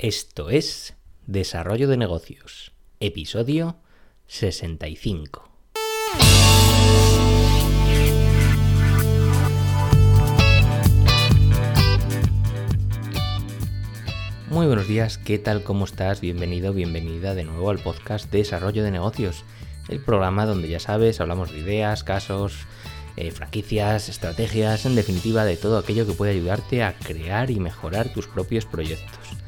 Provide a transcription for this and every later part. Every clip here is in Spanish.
Esto es Desarrollo de Negocios, episodio 65. Muy buenos días, ¿qué tal? ¿Cómo estás? Bienvenido, bienvenida de nuevo al podcast Desarrollo de Negocios, el programa donde ya sabes, hablamos de ideas, casos, eh, franquicias, estrategias, en definitiva de todo aquello que puede ayudarte a crear y mejorar tus propios proyectos.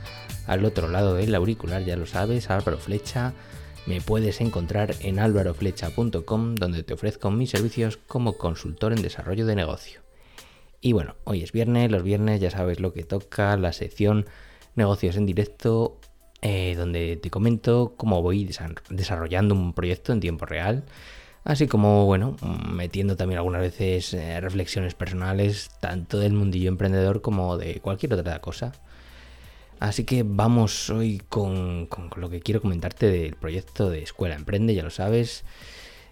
Al otro lado del auricular, ya lo sabes, Álvaro Flecha. Me puedes encontrar en álvaroflecha.com donde te ofrezco mis servicios como consultor en desarrollo de negocio. Y bueno, hoy es viernes, los viernes ya sabes lo que toca, la sección negocios en directo, eh, donde te comento cómo voy desarrollando un proyecto en tiempo real Así como, bueno, metiendo también algunas veces eh, reflexiones personales, tanto del mundillo emprendedor como de cualquier otra cosa. Así que vamos hoy con, lo que quiero comentarte del proyecto de Escuela Emprende, ya lo sabes.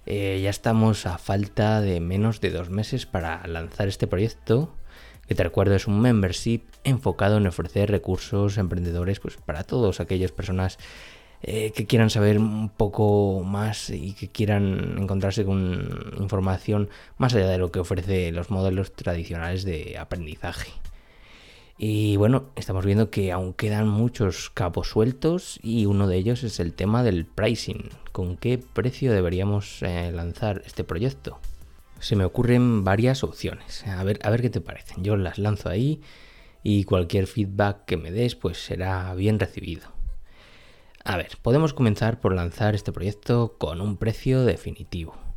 Eh, ya estamos a falta de menos de dos meses para lanzar este proyecto, que te recuerdo es un membership enfocado en ofrecer recursos emprendedores pues, para todas aquellas personas eh, que quieran saber un poco más y que quieran encontrarse con información más allá de lo que ofrece los modelos tradicionales de aprendizaje. Y bueno, estamos viendo que aún quedan muchos cabos sueltos y uno de ellos es el tema del pricing. ¿Con qué precio deberíamos eh, lanzar este proyecto? Se me ocurren varias opciones. A ver, a ver qué te parecen. Yo las lanzo ahí y cualquier feedback que me des pues será bien recibido. A ver, podemos comenzar por lanzar este proyecto con un precio definitivo.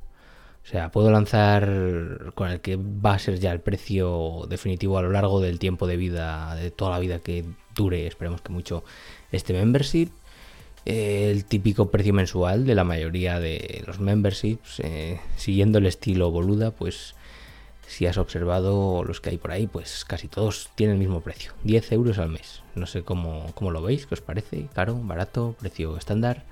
O sea, puedo lanzar con el que va a ser ya el precio definitivo a lo largo del tiempo de vida, de toda la vida que dure, esperemos que mucho, este membership. el típico precio mensual de la mayoría de los memberships, eh, siguiendo el estilo boluda, pues si has observado los que hay por ahí, pues casi todos tienen el mismo precio, 10 euros al mes. No sé cómo, lo veis, qué os parece, caro, barato, precio estándar.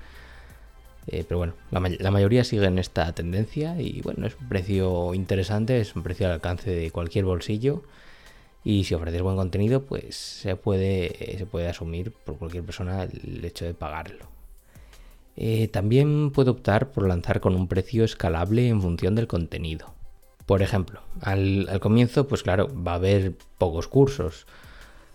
Eh, pero bueno, la, la, mayoría siguen esta tendencia y bueno, es un precio interesante, es un precio al alcance de cualquier bolsillo. Y si ofreces buen contenido, pues se puede, se puede asumir por cualquier persona el hecho de pagarlo. Eh, también puedo optar por lanzar con un precio escalable en función del contenido. Por ejemplo, al, comienzo, pues claro, va a haber pocos cursos.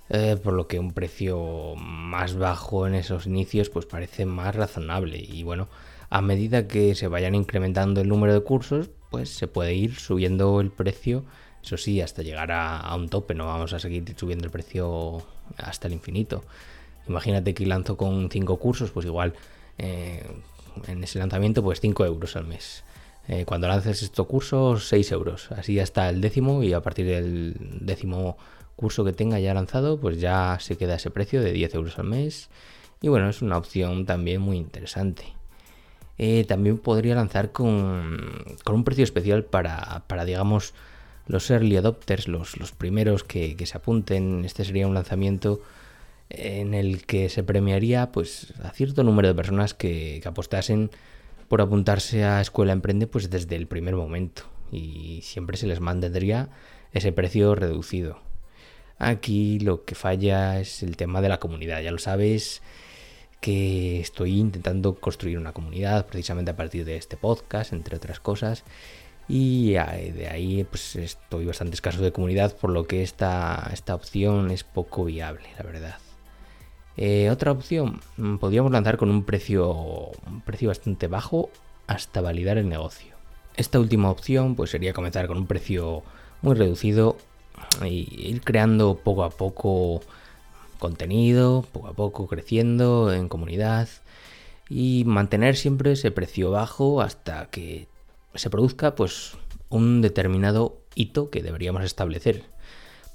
Eh, por lo que un precio más bajo en esos inicios pues parece más razonable. Y bueno a medida que se vayan incrementando el número de cursos pues se puede ir subiendo el precio eso sí hasta llegar a, un tope. No vamos a seguir subiendo el precio hasta el infinito. Imagínate que lanzo con 5 cursos pues igual eh, en ese lanzamiento pues 5 euros al mes eh, cuando lances estos cursos, 6 euros. Así hasta el décimo y a partir del décimo curso que tenga ya lanzado, pues ya se queda ese precio de 10 euros al mes. Y bueno, es una opción también muy interesante. Eh, también podría lanzar con, un precio especial para, digamos, los early adopters, los, los primeros que, se apunten. Este sería un lanzamiento en el que se premiaría pues, a cierto número de personas que apostasen por apuntarse a Escuela Emprende pues desde el primer momento y siempre se les mantendría ese precio reducido. Aquí lo que falla es el tema de la comunidad, ya lo sabes que estoy intentando construir una comunidad precisamente a partir de este podcast, entre otras cosas, y de ahí pues estoy bastante escaso de comunidad, por lo que esta, esta opción es poco viable, la verdad. Eh, otra opción, mm, podríamos lanzar con un precio, precio bastante bajo hasta validar el negocio. Esta última opción pues sería comenzar con un precio muy reducido y ir creando poco a poco contenido, poco a poco creciendo en comunidad y mantener siempre ese precio bajo hasta que se produzca pues un determinado hito que deberíamos establecer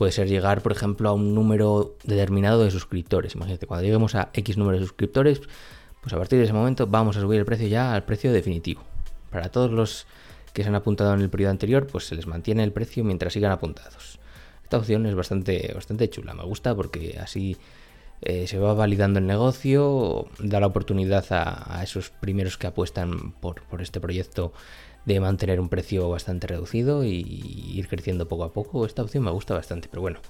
puede ser llegar, por ejemplo, a un número determinado de suscriptores. Imagínate, cuando lleguemos a X número de suscriptores, pues a partir de ese momento vamos a subir el precio ya al precio definitivo. Para todos los que se han apuntado en el periodo anterior, pues se les mantiene el precio mientras sigan apuntados. Esta opción es bastante, bastante chula, me gusta porque así eh, se va validando el negocio, da la oportunidad a, a esos primeros que apuestan por, por este proyecto de mantener un precio bastante reducido y ir creciendo poco a poco. Esta opción me gusta bastante, pero bueno,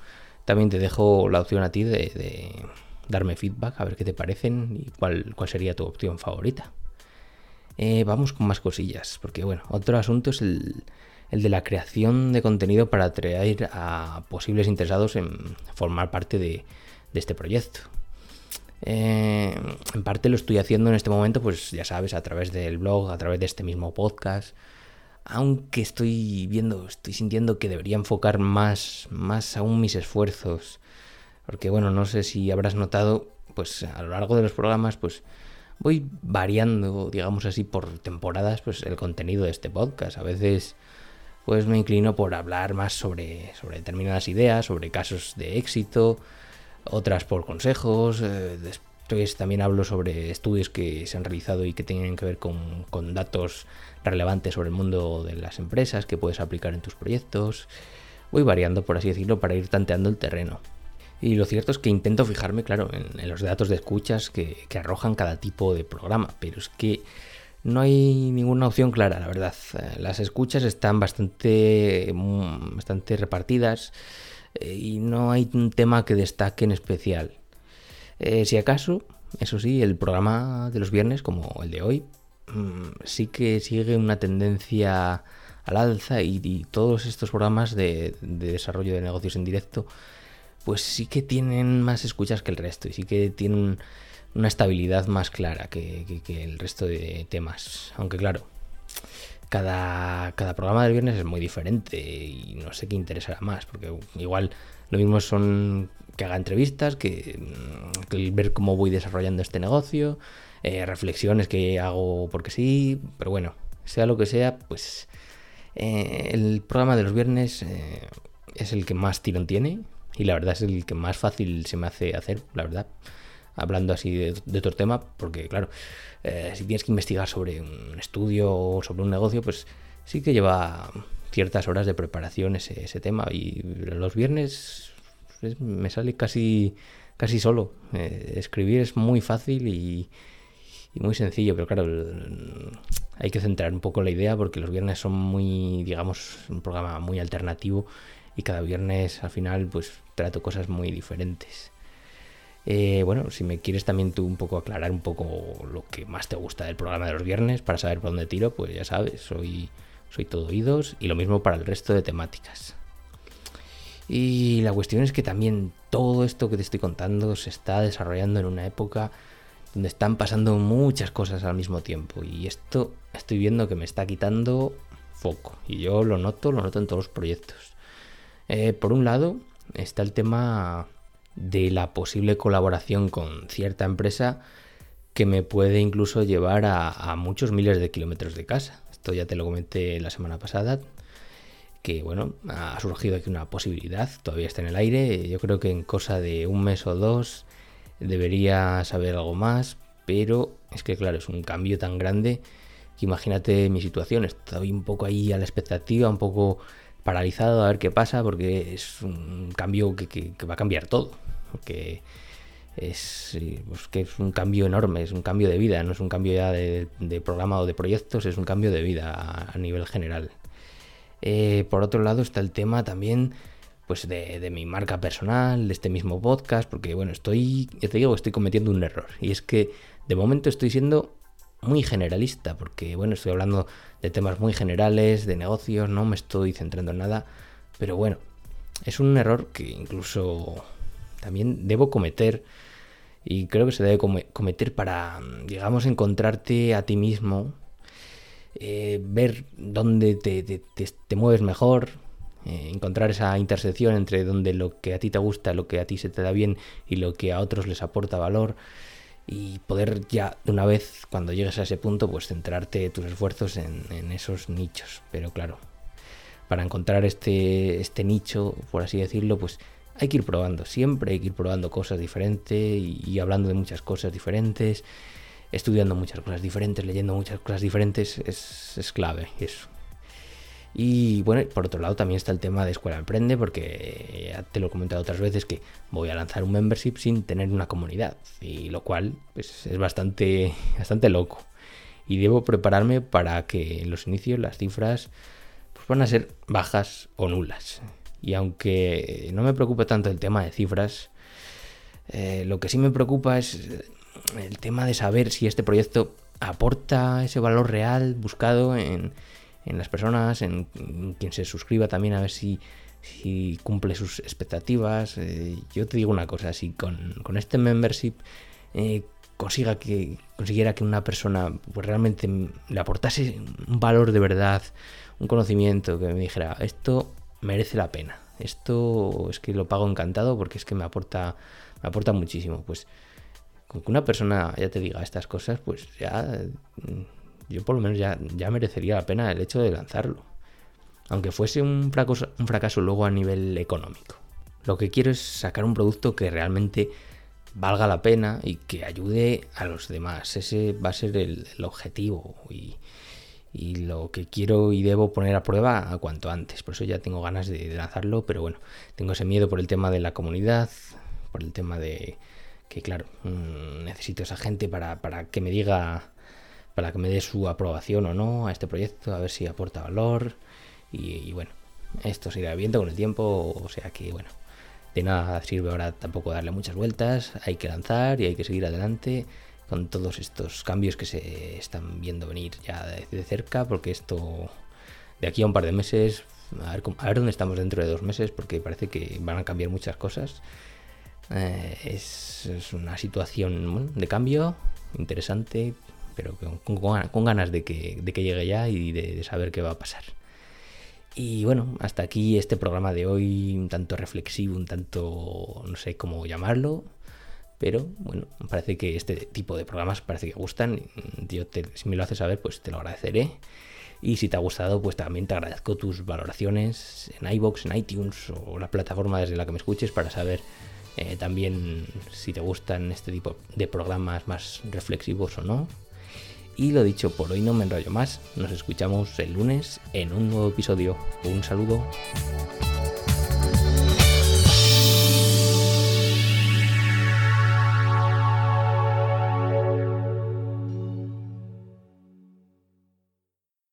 también te dejo la opción a ti de, darme feedback, a ver qué te parecen y cuál, cuál sería tu opción favorita. Eh, vamos con más cosillas, porque bueno, otro asunto es el, el de la creación de contenido para atraer a posibles interesados en formar parte de, este proyecto. Eh, en parte lo estoy haciendo en este momento, pues ya sabes, a través del blog, a través de este mismo podcast. Aunque estoy viendo, estoy sintiendo que debería enfocar más, más aún mis esfuerzos. Porque bueno, no sé si habrás notado, pues a lo largo de los programas, pues voy variando, digamos así, por temporadas, pues el contenido de este podcast. A veces pues me inclino por hablar más sobre, sobre determinadas ideas, sobre casos de éxito, otras por consejos, eh, después también hablo sobre estudios que se han realizado y que tienen que ver con, con datos relevantes sobre el mundo de las empresas que puedes aplicar en tus proyectos. Voy variando, por así decirlo, para ir tanteando el terreno. Y lo cierto es que intento fijarme, claro, en, los datos de escuchas que, que, arrojan cada tipo de programa, pero es que no hay ninguna opción clara, la verdad. Las escuchas están bastante, mm, bastante repartidas eh, y no hay un tema que destaque en especial. Eh, si acaso, eso sí, el programa de los viernes, como el de hoy, mm, sí que sigue una tendencia al alza y, todos estos programas de, de, desarrollo de negocios en directo, pues sí que tienen más escuchas que el resto y sí que tienen una estabilidad más clara que, el resto de temas. Aunque claro, cada, cada, programa del viernes es muy diferente y no sé qué interesará más, porque igual lo mismo son que haga entrevistas, que, ver cómo voy desarrollando este negocio, eh, reflexiones que hago porque sí, pero bueno, sea lo que sea, pues eh, el programa de los viernes eh, es el que más tirón tiene y la verdad es el que más fácil se me hace hacer, la verdad hablando así de, otro tema, porque claro, eh, si tienes que investigar sobre un estudio o sobre un negocio, pues sí que lleva ciertas horas de preparación ese, tema y los viernes pues, me sale casi, casi solo. Eh, escribir es muy fácil y muy sencillo, pero claro, hay que centrar un poco la idea porque los viernes son muy, digamos, un programa muy alternativo y cada viernes al final pues trato cosas muy diferentes. Eh, bueno, si me quieres también tú un poco aclarar un poco lo que más te gusta del programa de los viernes para saber por dónde tiro, pues ya sabes, soy, soy todo oídos y lo mismo para el resto de temáticas. Y la cuestión es que también todo esto que te estoy contando se está desarrollando en una época donde están pasando muchas cosas al mismo tiempo y esto estoy viendo que me está quitando foco y yo lo noto, lo noto en todos los proyectos. Eh, por un lado está el tema de la posible colaboración con cierta empresa que me puede incluso llevar a, muchos miles de kilómetros de casa. Esto ya te lo comenté la semana pasada, que bueno, ha surgido aquí una posibilidad, todavía está en el aire, yo creo que en cosa de un mes o dos debería saber algo más, pero es que claro, es un cambio tan grande que imagínate mi situación, estoy un poco ahí a la expectativa, un poco paralizado a ver qué pasa, porque es un cambio que, va a cambiar todo. Porque es, pues que es un cambio enorme, es un cambio de vida, no es un cambio ya de, programa o de proyectos, es un cambio de vida a, nivel general. Eh, por otro lado está el tema también pues de, de, mi marca personal, de este mismo podcast, porque bueno, estoy, te digo, estoy cometiendo un error. Y es que de momento estoy siendo muy generalista, porque bueno, estoy hablando de temas muy generales, de negocios, no me estoy centrando en nada, pero bueno, es un error que incluso también debo cometer y creo que se debe cometer para, digamos, encontrarte a ti mismo, eh, ver dónde te, te, mueves mejor, eh, encontrar esa intersección entre donde lo que a ti te gusta, lo que a ti se te da bien y lo que a otros les aporta valor y poder ya de una vez, cuando llegues a ese punto, pues centrarte tus esfuerzos en, esos nichos. Pero claro, para encontrar este, este nicho, por así decirlo, pues hay que ir probando, siempre hay que ir probando cosas diferentes y, hablando de muchas cosas diferentes, estudiando muchas cosas diferentes, leyendo muchas cosas diferentes, es, es clave eso. Y bueno, por otro lado también está el tema de Escuela Emprende, porque ya te lo he comentado otras veces que voy a lanzar un membership sin tener una comunidad, y lo cual pues, es bastante, bastante loco. Y debo prepararme para que en los inicios las cifras pues, van a ser bajas o nulas. Y aunque no me preocupe tanto el tema de cifras, Eh, lo que sí me preocupa es el tema de saber si este proyecto aporta ese valor real buscado en, las personas, en, quien se suscriba también a ver si, si cumple sus expectativas. Eh, yo te digo una cosa, si con, este membership eh, consiga que, consiguiera que una persona pues, realmente le aportase un valor de verdad, un conocimiento, que me dijera, esto merece la pena, esto es que lo pago encantado porque es que me aporta, me aporta muchísimo. Pues con que una persona ya te diga estas cosas, pues ya yo por lo menos ya, ya merecería la pena el hecho de lanzarlo. Aunque fuese un fracaso, un fracaso luego a nivel económico. Lo que quiero es sacar un producto que realmente valga la pena y que ayude a los demás. Ese va a ser el, objetivo y, lo que quiero y debo poner a prueba a cuanto antes. Por eso ya tengo ganas de lanzarlo, pero bueno, tengo ese miedo por el tema de la comunidad, por el tema de, que claro, mm, necesito esa gente para, para que me diga, para que me dé su aprobación o no a este proyecto, a ver si aporta valor. Y, bueno, esto se irá viendo con el tiempo, o sea que bueno, de nada sirve ahora tampoco darle muchas vueltas, hay que lanzar y hay que seguir adelante con todos estos cambios que se están viendo venir ya de, cerca, porque esto de aquí a un par de meses, a ver, a ver dónde estamos dentro de dos meses, porque parece que van a cambiar muchas cosas eh, es, una situación de cambio interesante, pero con, ganas de que, llegue ya y de, saber qué va a pasar. Y bueno, hasta aquí este programa de hoy, un tanto reflexivo, un tanto, no sé cómo llamarlo, pero bueno, parece que este tipo de programas parece que gustan. Yo si me lo haces saber, pues te lo agradeceré. Y si te ha gustado, pues también te agradezco tus valoraciones en iBox, en iTunes o la plataforma desde la que me escuches para saber eh, también si te gustan este tipo de programas más reflexivos o no. Y lo dicho, por hoy no me enrollo más. Nos escuchamos el lunes en un nuevo episodio. Un saludo.